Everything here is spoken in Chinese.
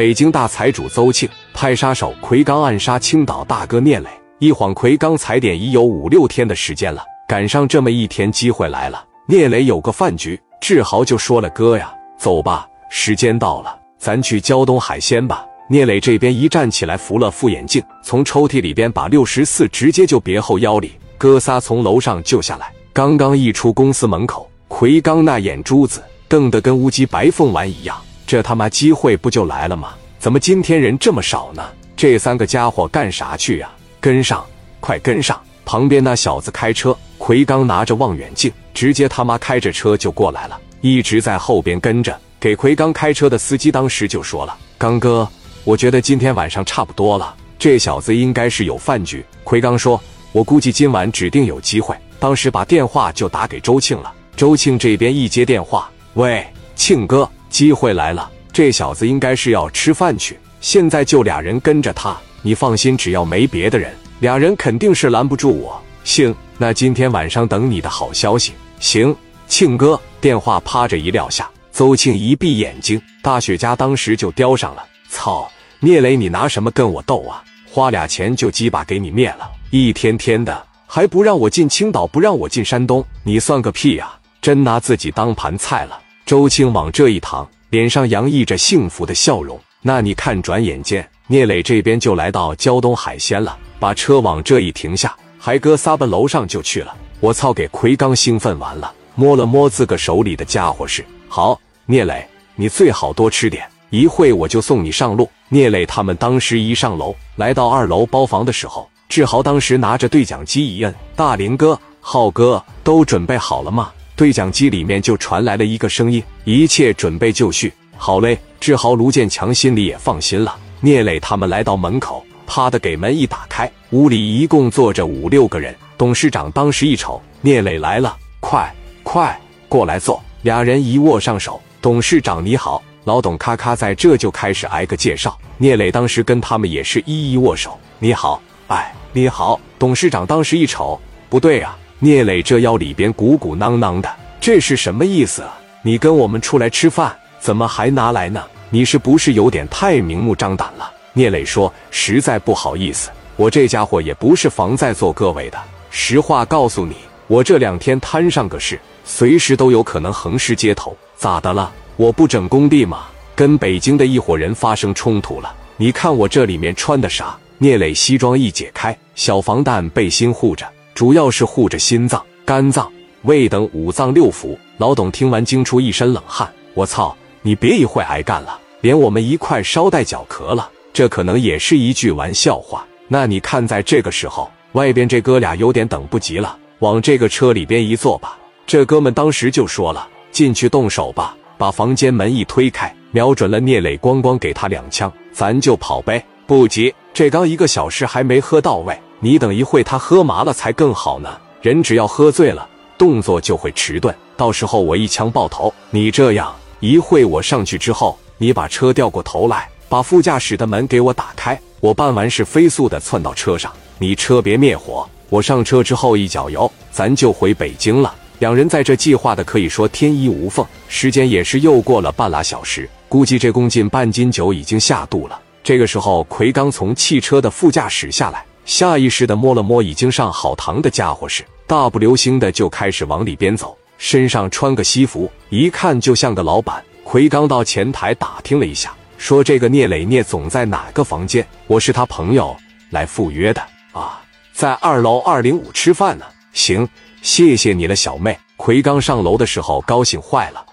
北京大财主邹庆派杀手奎刚暗杀青岛大哥聂磊，一晃奎刚踩点已有五六天的时间了，赶上这么一天机会来了。聂磊有个饭局，志豪就说了：“哥呀，走吧，时间到了，咱去胶东海鲜吧。”聂磊这边一站起来，扶了副眼镜，从抽屉里边把六十四直接就别后腰里。哥仨从楼上救下来，刚刚一出公司门口，奎刚那眼珠子瞪得跟乌鸡白凤丸一样。这他妈机会不就来了吗？怎么今天人这么少呢？这三个家伙干啥去呀？跟上，快跟上！旁边那小子开车，奎刚拿着望远镜，直接他妈开着车就过来了，一直在后边跟着。给奎刚开车的司机当时就说了：“刚哥，我觉得今天晚上差不多了，这小子应该是有饭局。”奎刚说：“我估计今晚指定有机会。”当时把电话就打给周庆了。周庆这边一接电话：“喂，庆哥。”机会来了，这小子应该是要吃饭去。现在就俩人跟着他，你放心，只要没别的人，俩人肯定是拦不住我。行，那今天晚上等你的好消息。行，庆哥，电话啪着一撂下，邹庆一闭眼睛，大雪茄当时就叼上了。操，聂磊，你拿什么跟我斗啊？花俩钱就鸡巴给你灭了，一天天的还不让我进青岛，不让我进山东，你算个屁呀！真拿自己当盘菜了。周青往这一躺，脸上洋溢着幸福的笑容。那你看，转眼间聂磊这边就来到胶东海鲜了，把车往这一停下，还哥仨奔楼上就去了。我操，给奎刚兴奋完了，摸了摸自个手里的家伙事。好，聂磊，你最好多吃点，一会我就送你上路。聂磊他们当时一上楼，来到二楼包房的时候，志豪当时拿着对讲机一摁：“大林哥，浩哥，都准备好了吗？”对讲机里面就传来了一个声音：“一切准备就绪，好嘞。”志豪、卢建强心里也放心了。聂磊他们来到门口，啪的给门一打开，屋里一共坐着五六个人。董事长当时一瞅，聂磊来了，快快过来坐。俩人一握上手，董事长你好，老董咔咔在这就开始挨个介绍。聂磊当时跟他们也是一一握手，你好，哎，你好。董事长当时一瞅，不对啊。聂磊这腰里边鼓鼓囊囊的，这是什么意思啊？你跟我们出来吃饭，怎么还拿来呢？你是不是有点太明目张胆了？聂磊说：“实在不好意思，我这家伙也不是防在座各位的。实话告诉你，我这两天摊上个事，随时都有可能横尸街头。咋的了？我不整工地吗？跟北京的一伙人发生冲突了。你看我这里面穿的啥？”聂磊西装一解开，小防弹背心护着。主要是护着心脏、肝脏、胃等五脏六腑。老董听完惊出一身冷汗：“我操，你别一会挨干了，连我们一块捎带脚壳了。这可能也是一句玩笑话。”那你看，在这个时候，外边这哥俩有点等不及了，往这个车里边一坐吧。这哥们当时就说了：“进去动手吧！”把房间门一推开，瞄准了聂磊，咣咣给他两枪，咱就跑呗。不急，这刚一个小时还没喝到位。你等一会，他喝麻了才更好呢。人只要喝醉了，动作就会迟钝，到时候我一枪爆头。你这样一会，我上去之后，你把车调过头来，把副驾驶的门给我打开。我办完事，飞速的窜到车上，你车别灭火。我上车之后一脚油，咱就回北京了。两人在这计划的可以说天衣无缝。时间也是又过了半拉小时，估计这公斤半斤酒已经下肚了。这个时候，奎刚从汽车的副驾驶下来。下意识的摸了摸已经上好堂的家伙事，大步流星的就开始往里边走，身上穿个西服，一看就像个老板。奎刚到前台打听了一下，说这个聂磊聂总在哪个房间？我是他朋友来赴约的啊，在二楼二零五吃饭呢。行，谢谢你了，小妹。奎刚上楼的时候高兴坏了。